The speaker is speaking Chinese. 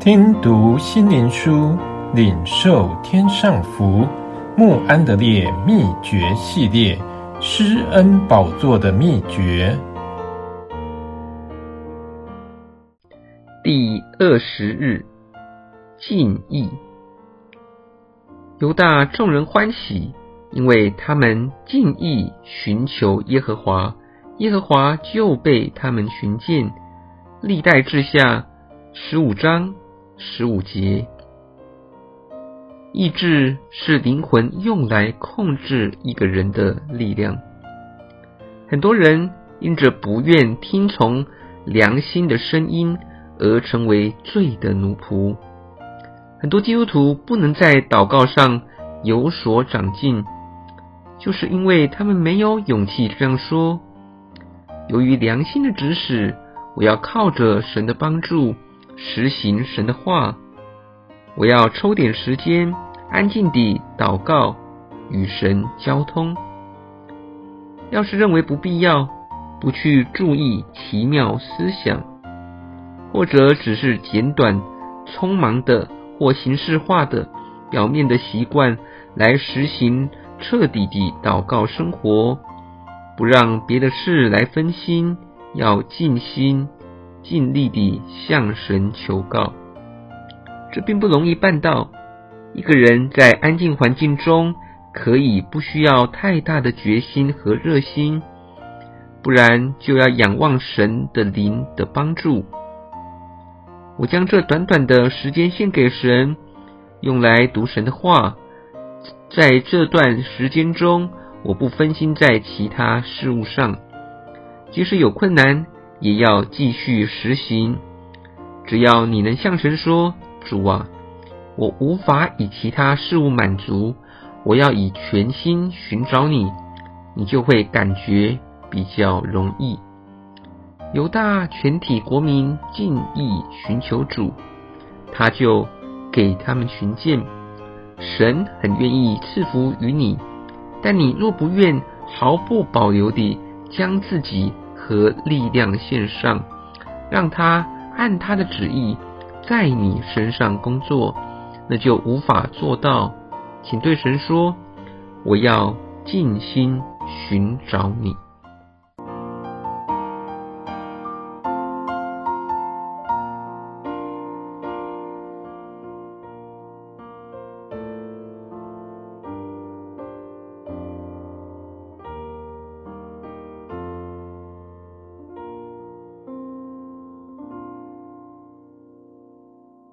听读心灵书，领受天上福。穆安德烈秘诀系列：施恩宝座的秘诀。第二十日，敬意。犹大众人欢喜，因为他们敬意寻求耶和华，耶和华就被他们寻见。历代志下十五章。十五节，意志是灵魂用来控制一个人的力量。很多人因着不愿听从良心的声音而成为罪的奴仆。很多基督徒不能在祷告上有所长进，就是因为他们没有勇气这样说。由于良心的指使，我要靠着神的帮助。实行神的话，我要抽点时间，安静地祷告，与神交通。要是认为不必要，不去注意奇妙思想，或者只是简短、匆忙的或形式化的表面的习惯来实行彻底的祷告生活，不让别的事来分心，要静心。尽力地向神求告，这并不容易办到。一个人在安静环境中，可以不需要太大的决心和热心，不然就要仰望神的灵的帮助。我将这短短的时间献给神，用来读神的话。在这段时间中，我不分心在其他事物上，即使有困难。也要继续实行。只要你能向神说：“主啊，我无法以其他事物满足，我要以全心寻找你。”你就会感觉比较容易。犹大全体国民敬意寻求主，他就给他们寻见。神很愿意赐福于你，但你若不愿毫不保留地将自己。和力量线上，让他按他的旨意在你身上工作，那就无法做到。请对神说：“我要尽心寻找你。”